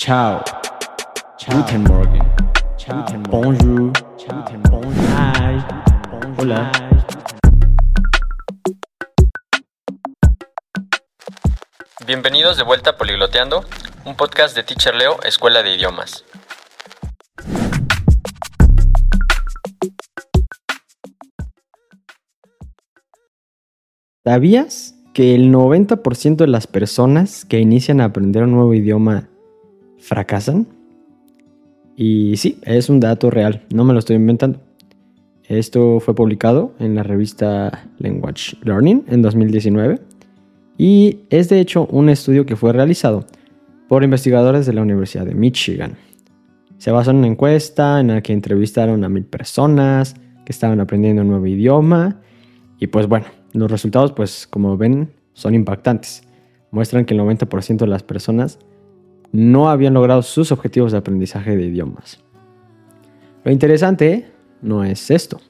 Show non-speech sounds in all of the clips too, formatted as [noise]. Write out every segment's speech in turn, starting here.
Ciao. Guten Morgen. Bonjour. Bonjour. Hi. Hola. Bienvenidos de vuelta a Poligloteando, un podcast de Teacher Leo, Escuela de Idiomas. ¿Sabías que el 90% de las personas que inician a aprender un nuevo idioma fracasan? Y sí, es un dato real, no me lo estoy inventando. Esto fue publicado en la revista Language Learning en 2019 y es de hecho un estudio que fue realizado por investigadores de la Universidad de Michigan. Se basó en una encuesta en la que entrevistaron a mil personas que estaban aprendiendo un nuevo idioma y pues bueno, los resultados pues como ven son impactantes. Muestran que el 90% de las personas no habían logrado sus objetivos de aprendizaje de idiomas. Lo interesante no es esto,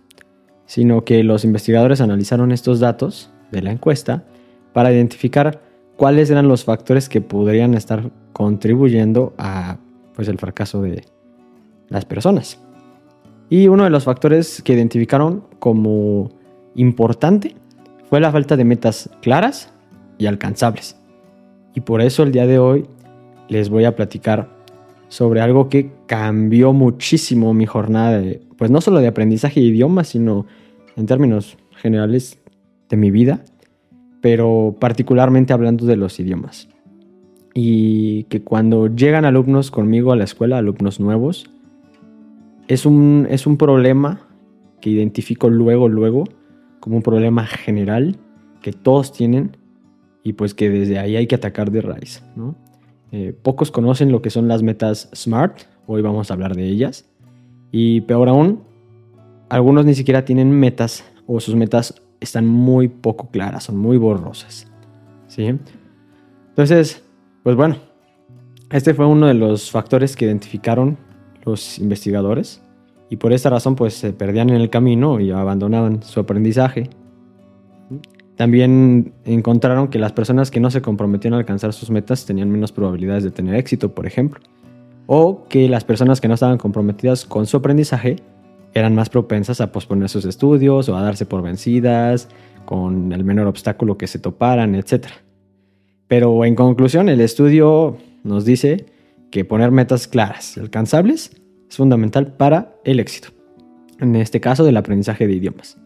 sino que los investigadores analizaron estos datos de la encuesta para identificar cuáles eran los factores que podrían estar contribuyendo a pues, el fracaso de las personas. Y uno de los factores que identificaron como importante fue la falta de metas claras y alcanzables. Y por eso el día de hoy les voy a platicar sobre algo que cambió muchísimo mi jornada, de, pues no solo de aprendizaje de idiomas, sino en términos generales de mi vida, pero particularmente hablando de los idiomas. Y que cuando llegan alumnos conmigo a la escuela, alumnos nuevos, es un, es un problema que identifico luego, luego, como un problema general que todos tienen y pues que desde ahí hay que atacar de raíz, ¿no? Eh, pocos conocen lo que son las metas SMART, hoy vamos a hablar de ellas. Y peor aún, algunos ni siquiera tienen metas o sus metas están muy poco claras, son muy borrosas. ¿sí? Entonces, pues bueno, este fue uno de los factores que identificaron los investigadores y por esta razón pues se perdían en el camino y abandonaban su aprendizaje también encontraron que las personas que no se comprometían a alcanzar sus metas tenían menos probabilidades de tener éxito, por ejemplo. O que las personas que no estaban comprometidas con su aprendizaje eran más propensas a posponer sus estudios o a darse por vencidas con el menor obstáculo que se toparan, etc. Pero en conclusión, el estudio nos dice que poner metas claras y alcanzables es fundamental para el éxito. En este caso, del aprendizaje de idiomas.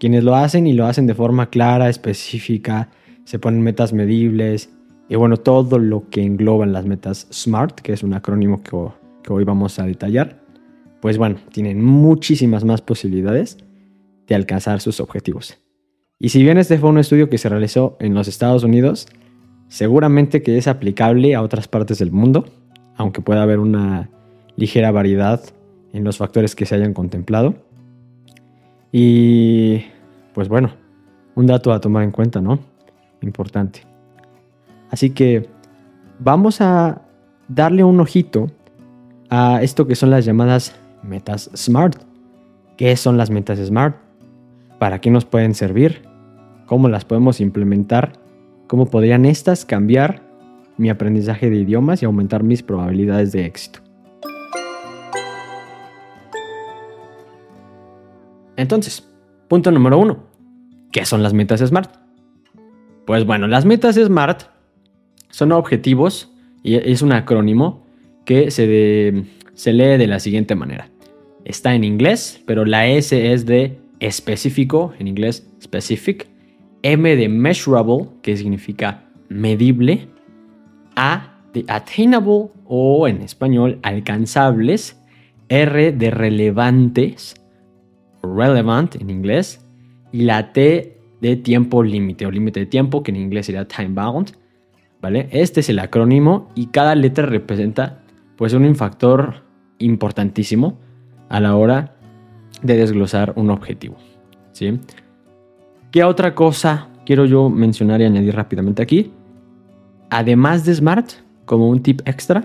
Quienes lo hacen y lo hacen de forma clara, específica, se ponen metas medibles y bueno, todo lo que engloban las metas SMART, que es un acrónimo que, hoy vamos a detallar, pues bueno, tienen muchísimas más posibilidades de alcanzar sus objetivos. Y si bien este fue un estudio que se realizó en los Estados Unidos, seguramente que es aplicable a otras partes del mundo, aunque pueda haber una ligera variedad en los factores que se hayan contemplado. Y pues bueno, un dato a tomar en cuenta, ¿no? Importante. Así que vamos a darle un ojito a esto que son las llamadas metas SMART. ¿Qué son las metas SMART? ¿Para qué nos pueden servir? ¿Cómo las podemos implementar? ¿Cómo podrían estas cambiar mi aprendizaje de idiomas y aumentar mis probabilidades de éxito? Entonces, punto número uno. ¿Qué son las metas SMART? Pues bueno, las metas SMART son objetivos y es un acrónimo que se, se lee de la siguiente manera. Está en inglés, pero la S es de específico, en inglés specific, M de measurable, que significa medible, A de attainable o en español alcanzables, R de relevantes, relevant en inglés, y la T de tiempo límite o límite de tiempo, que en inglés sería time bound. ¿Vale? Este es el acrónimo y cada letra representa pues un factor importantísimo a la hora de desglosar un objetivo. ¿sí? ¿Qué otra cosa quiero yo mencionar y añadir rápidamente aquí? Además de Smart, como un tip extra,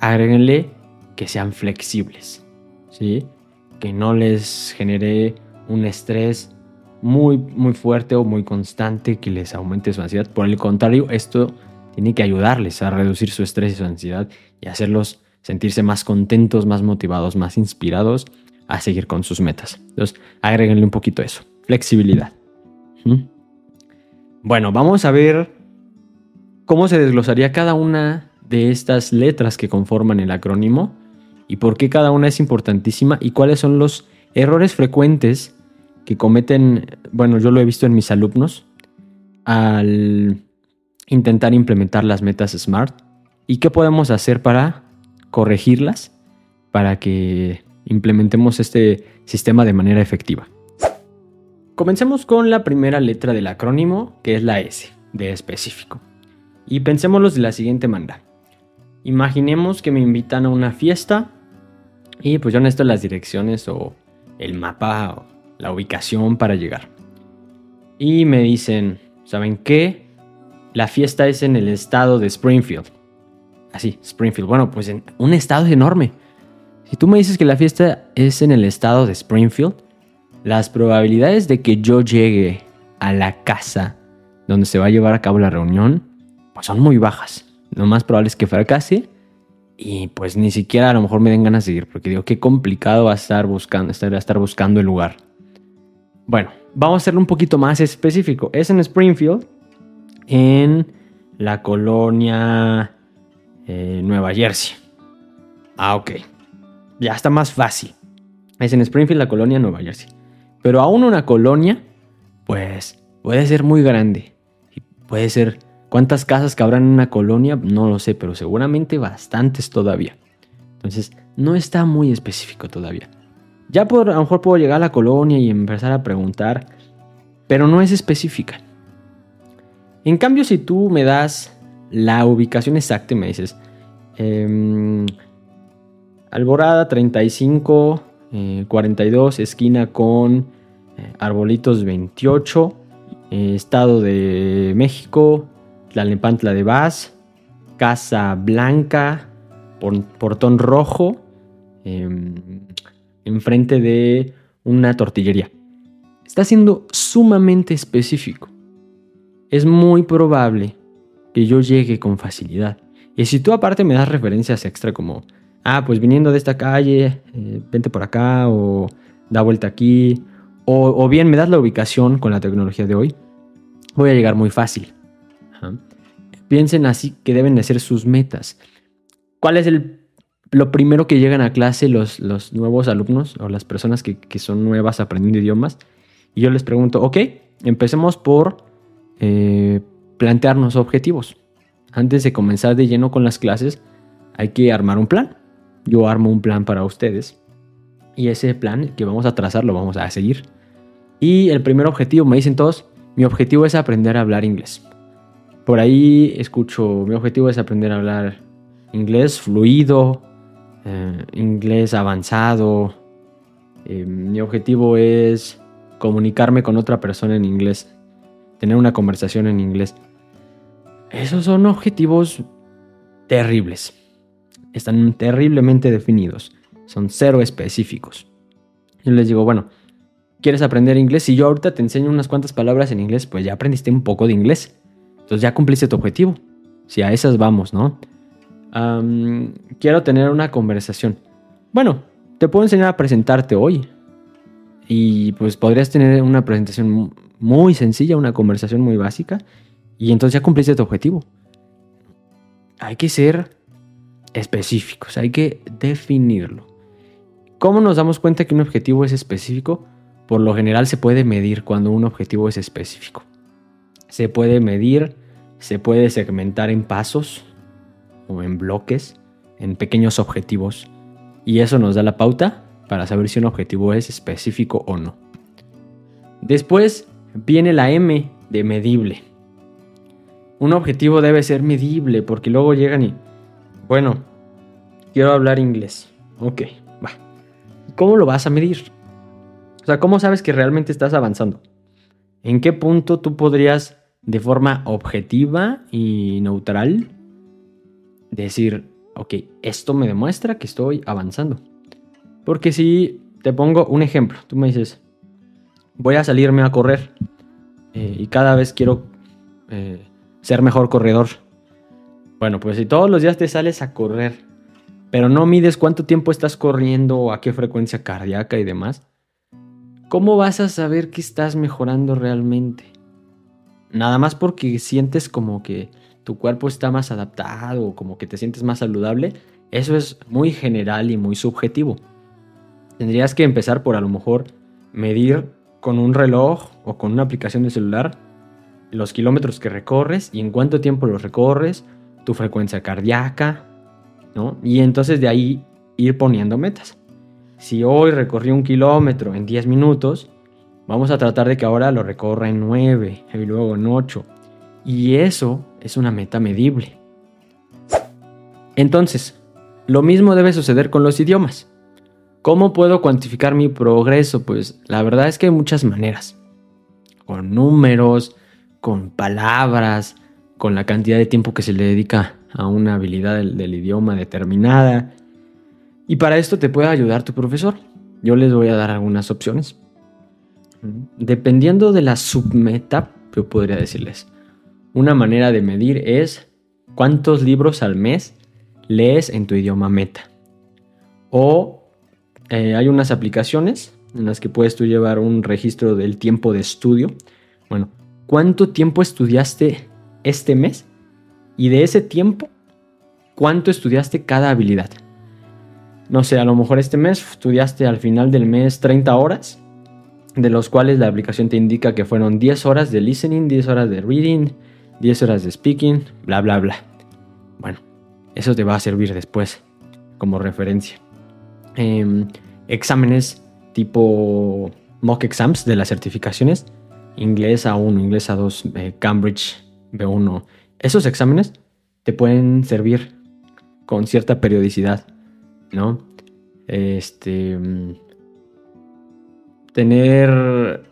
agréguenle que sean flexibles. ¿sí? Que no les genere un estrés muy, muy fuerte o muy constante que les aumente su ansiedad. Por el contrario, esto tiene que ayudarles a reducir su estrés y su ansiedad y hacerlos sentirse más contentos, más motivados, más inspirados a seguir con sus metas. Entonces, agréguenle un poquito eso, flexibilidad. ¿Mm? Bueno, vamos a ver cómo se desglosaría cada una de estas letras que conforman el acrónimo y por qué cada una es importantísima y cuáles son los errores frecuentes que cometen, bueno, yo lo he visto en mis alumnos al intentar implementar las metas SMART y qué podemos hacer para corregirlas para que implementemos este sistema de manera efectiva. Comencemos con la primera letra del acrónimo, que es la S, de específico. Y pensémoslo de la siguiente manera. Imaginemos que me invitan a una fiesta y pues yo necesito las direcciones o el mapa o la ubicación para llegar. Y me dicen, ¿saben qué? La fiesta es en el estado de Springfield. Así, Springfield. Bueno, pues en un estado enorme. Si tú me dices que la fiesta es en el estado de Springfield, las probabilidades de que yo llegue a la casa donde se va a llevar a cabo la reunión, pues son muy bajas. Lo más probable es que fracase y pues ni siquiera a lo mejor me den ganas de ir, porque digo, qué complicado va a estar buscando, estar, estar buscando el lugar. Bueno, vamos a hacerlo un poquito más específico. Es en Springfield, en la colonia eh, Nueva Jersey. Ah, ok. Ya está más fácil. Es en Springfield, la colonia Nueva Jersey. Pero aún una colonia, pues puede ser muy grande. Puede ser cuántas casas cabrán en una colonia, no lo sé, pero seguramente bastantes todavía. Entonces, no está muy específico todavía. Ya por, a lo mejor puedo llegar a la colonia y empezar a preguntar, pero no es específica. En cambio, si tú me das la ubicación exacta y me dices, em, Alborada 35, 42, eh, esquina con eh, Arbolitos 28, eh, Estado de México, Tlalnepantla de Vaz, Casa Blanca, Portón Rojo, em, enfrente de una tortillería. Está siendo sumamente específico. Es muy probable que yo llegue con facilidad. Y si tú aparte me das referencias extra como, ah, pues viniendo de esta calle, eh, vente por acá o da vuelta aquí, o, bien me das la ubicación con la tecnología de hoy, voy a llegar muy fácil. Piensen así que deben de ser sus metas. ¿Cuál es el, lo primero que llegan a clase los, los nuevos alumnos o las personas que, que, son nuevas aprendiendo idiomas? Y yo les pregunto, ok, empecemos por eh, plantearnos objetivos. Antes de comenzar de lleno con las clases, hay que armar un plan. Yo armo un plan para ustedes y ese plan que vamos a trazar lo vamos a seguir. Y el primer objetivo, me dicen todos, mi objetivo es aprender a hablar inglés. Por ahí escucho, mi objetivo es aprender a hablar inglés fluido, eh, inglés avanzado. Eh, mi objetivo es comunicarme con otra persona en inglés, tener una conversación en inglés. Esos son objetivos terribles. Están terriblemente definidos. Son cero específicos. Yo les digo, bueno, ¿quieres aprender inglés? Si yo ahorita te enseño unas cuantas palabras en inglés, pues ya aprendiste un poco de inglés. Entonces ya cumpliste tu objetivo. Si a esas vamos, ¿no? quiero tener una conversación. Bueno, te puedo enseñar a presentarte hoy. Y pues podrías tener una presentación muy sencilla, una conversación muy básica. Y entonces ya cumpliste tu objetivo. Hay que ser específicos, hay que definirlo. ¿Cómo nos damos cuenta que un objetivo es específico? Por lo general se puede medir cuando un objetivo es específico. Se puede medir, se puede segmentar en pasos o en bloques, en pequeños objetivos. Y eso nos da la pauta para saber si un objetivo es específico o no. Después viene la M de medible un objetivo debe ser medible, porque luego llegan y, bueno, quiero hablar inglés. Ok, va. ¿Cómo lo vas a medir? O sea, ¿cómo sabes que realmente estás avanzando? ¿En qué punto tú podrías, de forma objetiva y neutral, decir, ok, esto me demuestra que estoy avanzando? Porque si te pongo un ejemplo, tú me dices, voy a salirme a correr eh, y cada vez quiero... Eh, ser mejor corredor. Bueno, pues si todos los días te sales a correr, pero no mides cuánto tiempo estás corriendo a qué frecuencia cardíaca y demás, ¿cómo vas a saber que estás mejorando realmente? Nada más porque sientes como que tu cuerpo está más adaptado o como que te sientes más saludable, eso es muy general y muy subjetivo. Tendrías que empezar por a lo mejor medir con un reloj o con una aplicación de celular los kilómetros que recorres y en cuánto tiempo los recorres, tu frecuencia cardíaca, ¿no? Y entonces de ahí ir poniendo metas. Si hoy recorrí un kilómetro en 10 minutos, vamos a tratar de que ahora lo recorra en 9 y luego en 8. Y eso es una meta medible. Entonces, lo mismo debe suceder con los idiomas. ¿Cómo puedo cuantificar mi progreso? Pues la verdad es que hay muchas maneras. Con números, con palabras, con la cantidad de tiempo que se le dedica a una habilidad del, idioma determinada. Y para esto te puede ayudar tu profesor. Yo les voy a dar algunas opciones. Dependiendo de la submeta, yo podría decirles, una manera de medir es cuántos libros al mes lees en tu idioma meta. O eh, hay unas aplicaciones en las que puedes tú llevar un registro del tiempo de estudio. Bueno, ¿cuánto tiempo estudiaste este mes? Y de ese tiempo, ¿cuánto estudiaste cada habilidad? No sé, a lo mejor este mes estudiaste al final del mes 30 horas, de los cuales la aplicación te indica que fueron 10 horas de listening, 10 horas de reading, 10 horas de speaking, bla, bla, bla. Bueno, eso te va a servir después como referencia. Em, exámenes tipo mock exams de las certificaciones, inglés A1, inglés A2, eh, Cambridge B1. Esos exámenes te pueden servir con cierta periodicidad, ¿no? Este. Mm, tener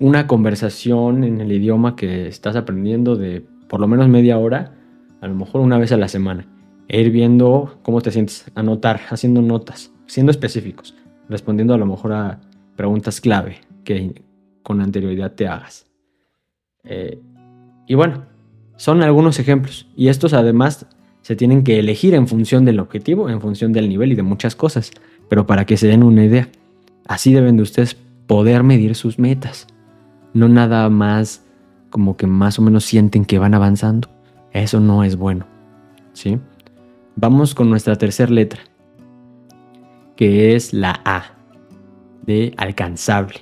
una conversación en el idioma que estás aprendiendo de por lo menos media hora, a lo mejor una vez a la semana. E ir viendo cómo te sientes, anotar, haciendo notas siendo específicos, respondiendo a lo mejor a preguntas clave que con anterioridad te hagas. Eh, y bueno, son algunos ejemplos. Y estos además se tienen que elegir en función del objetivo, en función del nivel y de muchas cosas. Pero para que se den una idea, así deben de ustedes poder medir sus metas. No nada más como que más o menos sienten que van avanzando. Eso no es bueno. ¿Sí? Vamos con nuestra tercera letra que es la A, de alcanzable.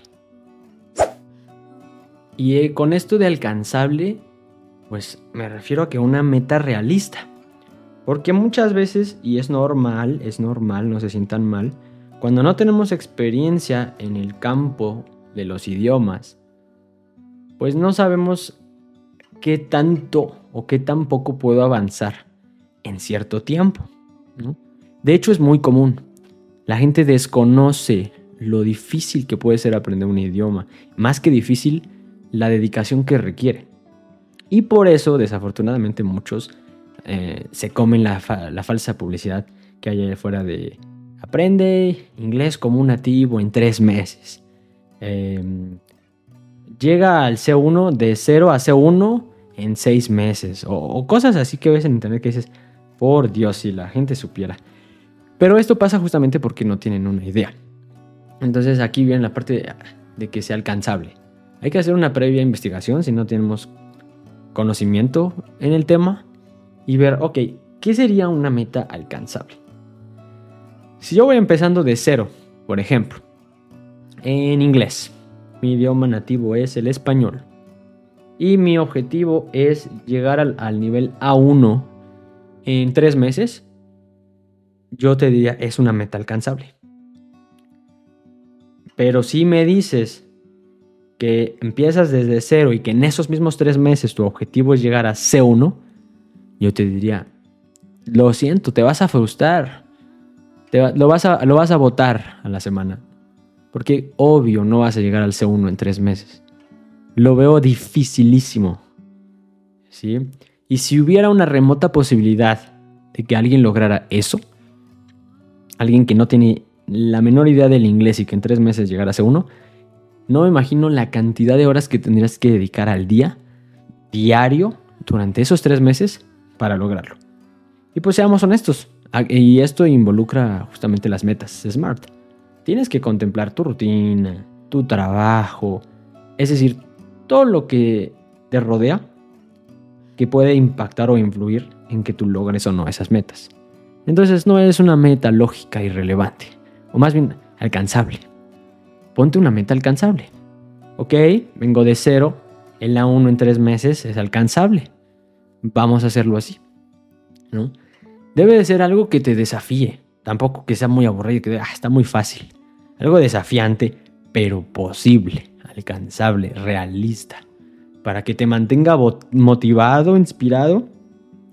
Y eh, con esto de alcanzable, pues me refiero a que una meta realista. Porque muchas veces, y es normal, es normal, no se sientan mal, cuando no tenemos experiencia en el campo de los idiomas, pues no sabemos qué tanto o qué tan poco puedo avanzar en cierto tiempo. De hecho, es muy común. La gente desconoce lo difícil que puede ser aprender un idioma, más que difícil, la dedicación que requiere. Y por eso, desafortunadamente, muchos eh, se comen la, falsa publicidad que hay fuera de aprende inglés como un nativo en tres meses. Em, llega al C1 de 0 a C1 en seis meses. O, cosas así que ves en internet que dices, por Dios, si la gente supiera. Pero esto pasa justamente porque no tienen una idea. Entonces aquí viene la parte de, que sea alcanzable. Hay que hacer una previa investigación si no tenemos conocimiento en el tema y ver, ok, ¿qué sería una meta alcanzable? Si yo voy empezando de cero, por ejemplo, en inglés, mi idioma nativo es el español y mi objetivo es llegar al, nivel A1 en tres meses, yo te diría, es una meta alcanzable. Pero si me dices que empiezas desde cero y que en esos mismos tres meses tu objetivo es llegar a C1, yo te diría, lo siento, te vas a frustrar. lo, vas a, lo vas a votar a la semana. Porque obvio no vas a llegar al C1 en tres meses. Lo veo dificilísimo. ¿Sí? Y si hubiera una remota posibilidad de que alguien lograra eso, alguien que no tiene la menor idea del inglés y que en tres meses llegara a C1, no me imagino la cantidad de horas que tendrías que dedicar al día, diario, durante esos tres meses para lograrlo. Y pues seamos honestos, y esto involucra justamente las metas SMART. Tienes que contemplar tu rutina, tu trabajo, es decir, todo lo que te rodea que puede impactar o influir en que tú logres o no esas metas. Entonces no es una meta lógica y relevante, o más bien alcanzable. Ponte una meta alcanzable. Ok, vengo de cero, en la 1 en tres meses es alcanzable. Vamos a hacerlo así. ¿no? Debe de ser algo que te desafíe, tampoco que sea muy aburrido, que ah, está muy fácil. Algo desafiante, pero posible, alcanzable, realista para que te mantenga motivado, inspirado,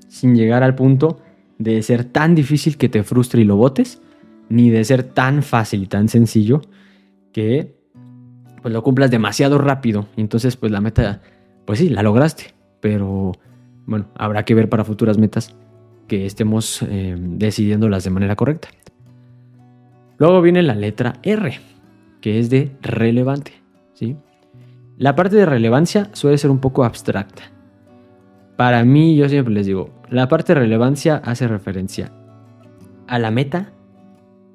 sin llegar al punto de ser tan difícil que te frustre y lo botes, ni de ser tan fácil y tan sencillo que pues lo cumplas demasiado rápido. Y entonces pues la meta, pues sí, la lograste, pero bueno, habrá que ver para futuras metas que estemos eh, decidiéndolas de manera correcta. Luego viene la letra R, que es de relevante, ¿sí? La parte de relevancia suele ser un poco abstracta. Para mí, yo siempre les digo, la parte de relevancia hace referencia a la meta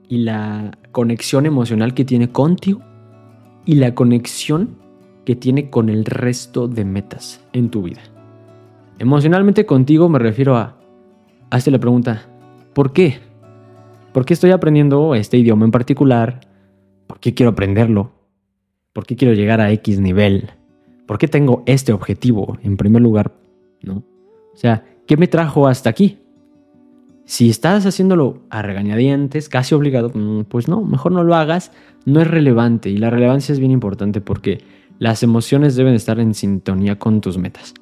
y la conexión emocional que tiene contigo y la conexión que tiene con el resto de metas en tu vida. Emocionalmente contigo me refiero a, hazte la pregunta, ¿por qué? ¿Por qué estoy aprendiendo este idioma en particular? ¿Por qué quiero aprenderlo? ¿Por qué quiero llegar a X nivel? ¿Por qué tengo este objetivo en primer lugar? ¿No? O sea, ¿qué me trajo hasta aquí? Si estás haciéndolo a regañadientes, casi obligado, mm, pues no, mejor no lo hagas, no es relevante y la relevancia es bien importante porque las emociones deben estar en sintonía con tus metas.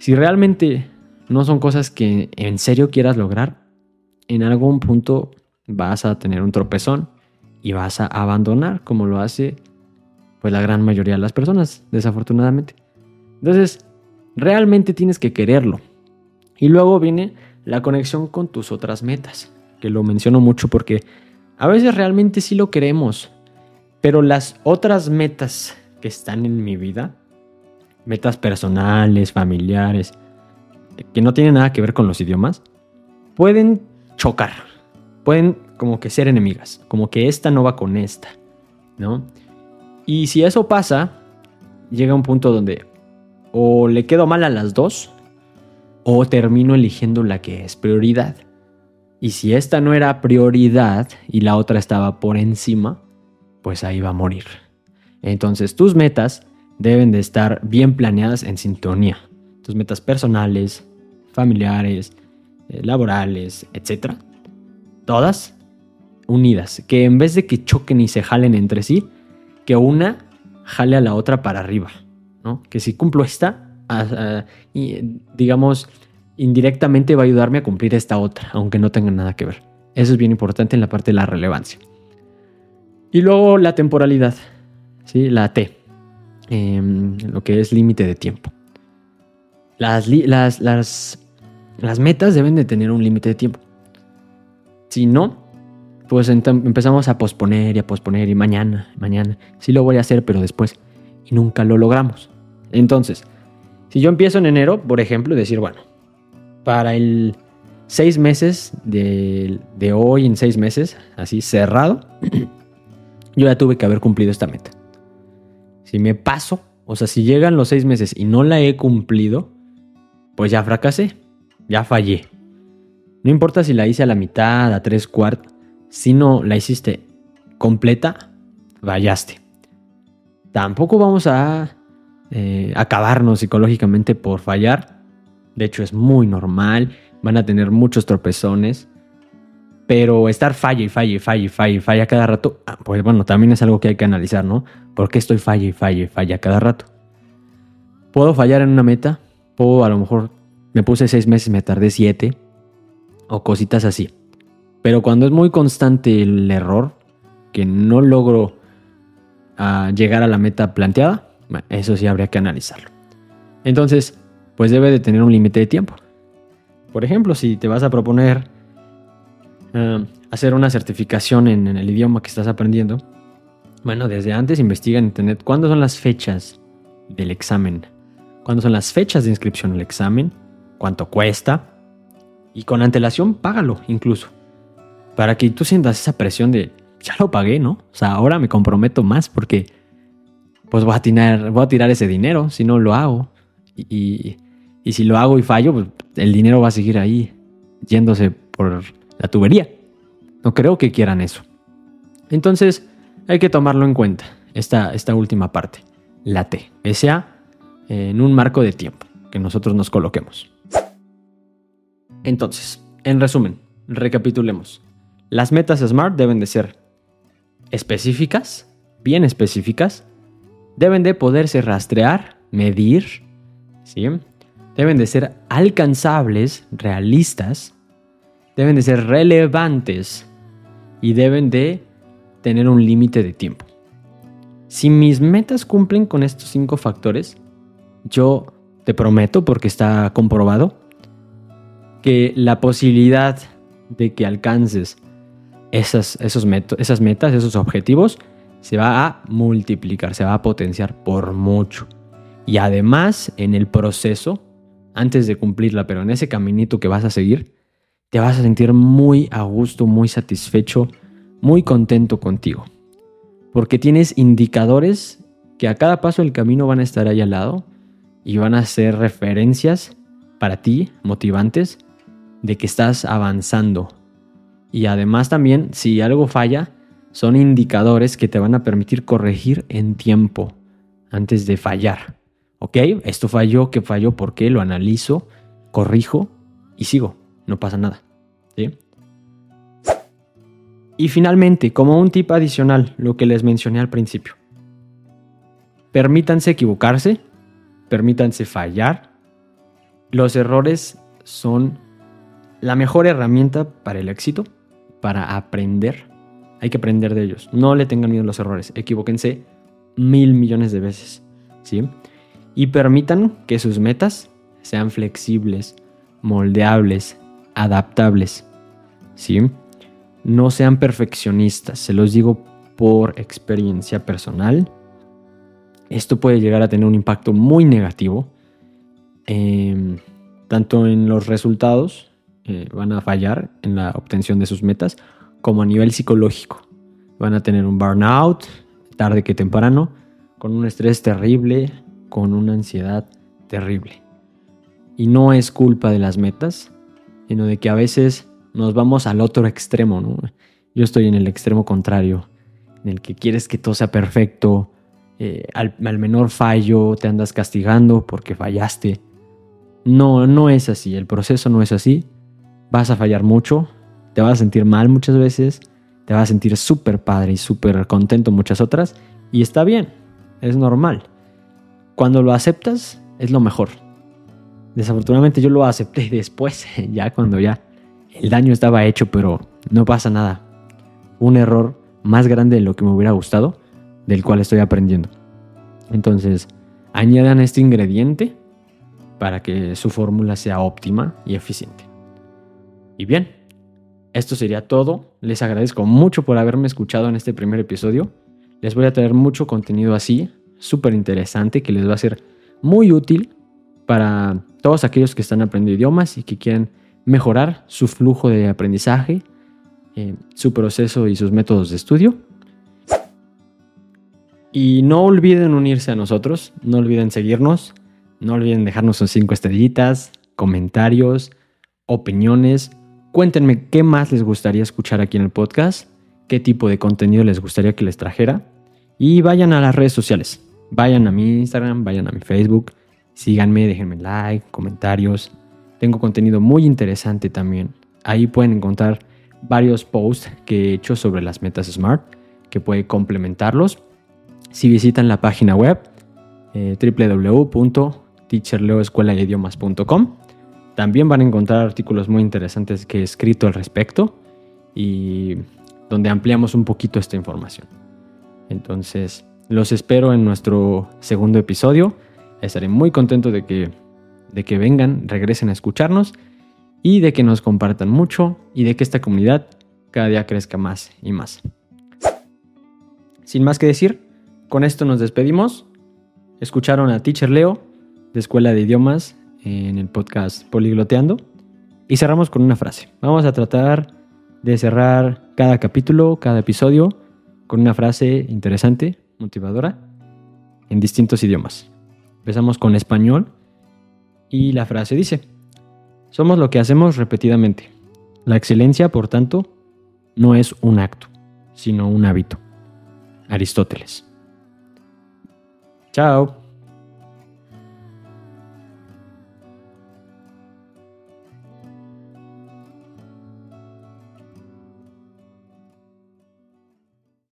Si realmente no son cosas que en serio quieras lograr, en algún punto vas a tener un tropezón y vas a abandonar como lo hace pues la gran mayoría de las personas, desafortunadamente. Entonces, realmente tienes que quererlo. Y luego viene la conexión con tus otras metas, que lo menciono mucho porque a veces realmente sí lo queremos, pero las otras metas que están en mi vida, metas personales, familiares, que no tienen nada que ver con los idiomas, pueden chocar, pueden como que ser enemigas, como que esta no va con esta, ¿no? Y si eso pasa, llega un punto donde o le quedo mal a las dos o termino eligiendo la que es prioridad. Y si esta no era prioridad y la otra estaba por encima, pues ahí va a morir. Entonces tus metas deben de estar bien planeadas en sintonía. Tus metas personales, familiares, eh, laborales, etc. Todas unidas. Que en vez de que choquen y se jalen entre sí, que una jale a la otra para arriba, ¿no? Que si cumplo esta, digamos, indirectamente va a ayudarme a cumplir esta otra, aunque no tenga nada que ver. Eso es bien importante en la parte de la relevancia. Y luego la temporalidad, ¿sí? La T, em, lo que es límite de tiempo. Las, las, las, metas deben de tener un límite de tiempo. Si no, pues empezamos a posponer y a posponer y mañana, mañana, sí lo voy a hacer, pero después. Y nunca lo logramos. Entonces, si yo empiezo en enero, por ejemplo, decir, bueno, para el seis meses de, de hoy en seis meses, así cerrado, [clears throat] yo ya tuve que haber cumplido esta meta. Si me paso, o sea, si llegan los seis meses y no la he cumplido, pues ya fracasé, ya fallé. No importa si la hice a la mitad, a tres cuartos, si no la hiciste completa, vayaste. Tampoco vamos a eh, acabarnos psicológicamente por fallar. De hecho, es muy normal. Van a tener muchos tropezones. Pero estar falla y falla y falla y falla cada rato, ah, pues bueno, también es algo que hay que analizar, ¿no? ¿Por qué estoy falla y falla y falla cada rato? ¿Puedo fallar en una meta? Puedo, a lo mejor, me puse seis meses, me tardé siete. O cositas así. Pero cuando es muy constante el error, que no logro ah, llegar a la meta planteada, eso sí habría que analizarlo. Entonces, pues debe de tener un límite de tiempo. Por ejemplo, si te vas a proponer ah, hacer una certificación en, en, el idioma que estás aprendiendo, bueno, desde antes investiga en internet cuándo son las fechas del examen, cuándo son las fechas de inscripción al examen, cuánto cuesta, Y con antelación, págalo incluso. Para que tú sientas esa presión de, ya lo pagué, ¿no? O sea, ahora me comprometo más porque pues voy a tirar, voy a tirar ese dinero si no lo hago. Y, y si lo hago y fallo, pues el dinero va a seguir ahí yéndose por la tubería. No creo que quieran eso. Entonces hay que tomarlo en cuenta, esta, esta última parte, la T, sea en un marco de tiempo que nosotros nos coloquemos. Entonces, en resumen, recapitulemos. Las metas SMART deben de ser específicas, bien específicas, deben de poderse rastrear, medir, ¿sí? deben de ser alcanzables, realistas, deben de ser relevantes y deben de tener un límite de tiempo. Si mis metas cumplen con estos cinco factores, yo te prometo, porque está comprobado, que la posibilidad de que alcances esas, esas metas, esos objetivos, se va a multiplicar, se va a potenciar por mucho. Y además, en el proceso, antes de cumplirla, pero en ese caminito que vas a seguir, te vas a sentir muy a gusto, muy satisfecho, muy contento contigo. Porque tienes indicadores que a cada paso del camino van a estar ahí al lado y van a ser referencias para ti, motivantes, de que estás avanzando. Y además también, si algo falla, son indicadores que te van a permitir corregir en tiempo antes de fallar. ¿Ok? Esto falló, ¿qué falló? ¿Por qué? Lo analizo, corrijo y sigo. No pasa nada. ¿Sí? Y finalmente, como un tip adicional, lo que les mencioné al principio. Permítanse equivocarse, permítanse fallar. Los errores son la mejor herramienta para el éxito, para aprender. Hay que aprender de ellos. No le tengan miedo a los errores. Equivóquense mil millones de veces. ¿sí? Y permitan que sus metas sean flexibles, moldeables, adaptables. ¿sí? No sean perfeccionistas, se los digo por experiencia personal. Esto puede llegar a tener un impacto muy negativo, em, tanto en los resultados, eh, van a fallar en la obtención de sus metas, como a nivel psicológico. Van a tener un burnout, tarde que temprano, con un estrés terrible, con una ansiedad terrible. Y no es culpa de las metas, sino de que a veces nos vamos al otro extremo, ¿no? Yo estoy en el extremo contrario, en el que quieres que todo sea perfecto, eh, al, al, menor fallo te andas castigando porque fallaste. No, no es así, el proceso no es así. Vas a fallar mucho, te vas a sentir mal muchas veces, te vas a sentir súper padre y súper contento muchas otras, y está bien, es normal. Cuando lo aceptas, es lo mejor. Desafortunadamente yo lo acepté [laughs] después, ya cuando ya el daño estaba hecho, pero no pasa nada. Un error más grande de lo que me hubiera gustado, del cual estoy aprendiendo. Entonces, añadan este ingrediente para que su fórmula sea óptima y eficiente. Y bien, esto sería todo. Les agradezco mucho por haberme escuchado en este primer episodio. Les voy a traer mucho contenido así, súper interesante, que les va a ser muy útil para todos aquellos que están aprendiendo idiomas y que quieren mejorar su flujo de aprendizaje, eh, su proceso y sus métodos de estudio. Y no olviden unirse a nosotros, no olviden seguirnos, no olviden dejarnos sus cinco estrellitas, comentarios, opiniones. Cuéntenme qué más les gustaría escuchar aquí en el podcast, qué tipo de contenido les gustaría que les trajera. Y vayan a las redes sociales. Vayan a mi Instagram, vayan a mi Facebook, síganme, déjenme like, comentarios, tengo contenido muy interesante también. Ahí pueden encontrar varios posts que he hecho sobre las metas SMART que puede complementarlos. Si visitan la página web eh, también van a encontrar artículos muy interesantes que he escrito al respecto y donde ampliamos un poquito esta información. Entonces, los espero en nuestro segundo episodio. Estaré muy contento de que de que vengan, regresen a escucharnos y de que nos compartan mucho y de que esta comunidad cada día crezca más y más. Sin más que decir, con esto nos despedimos. Escucharon a Teacher Leo de Escuela de Idiomas en el podcast Poligloteando Y cerramos con una frase. Vamos a tratar de cerrar cada capítulo, cada episodio, con una frase interesante, motivadora, en distintos idiomas. Empezamos con español y la frase dice, somos lo que hacemos repetidamente. La excelencia, por tanto, no es un acto, sino un hábito. Aristóteles. Chao.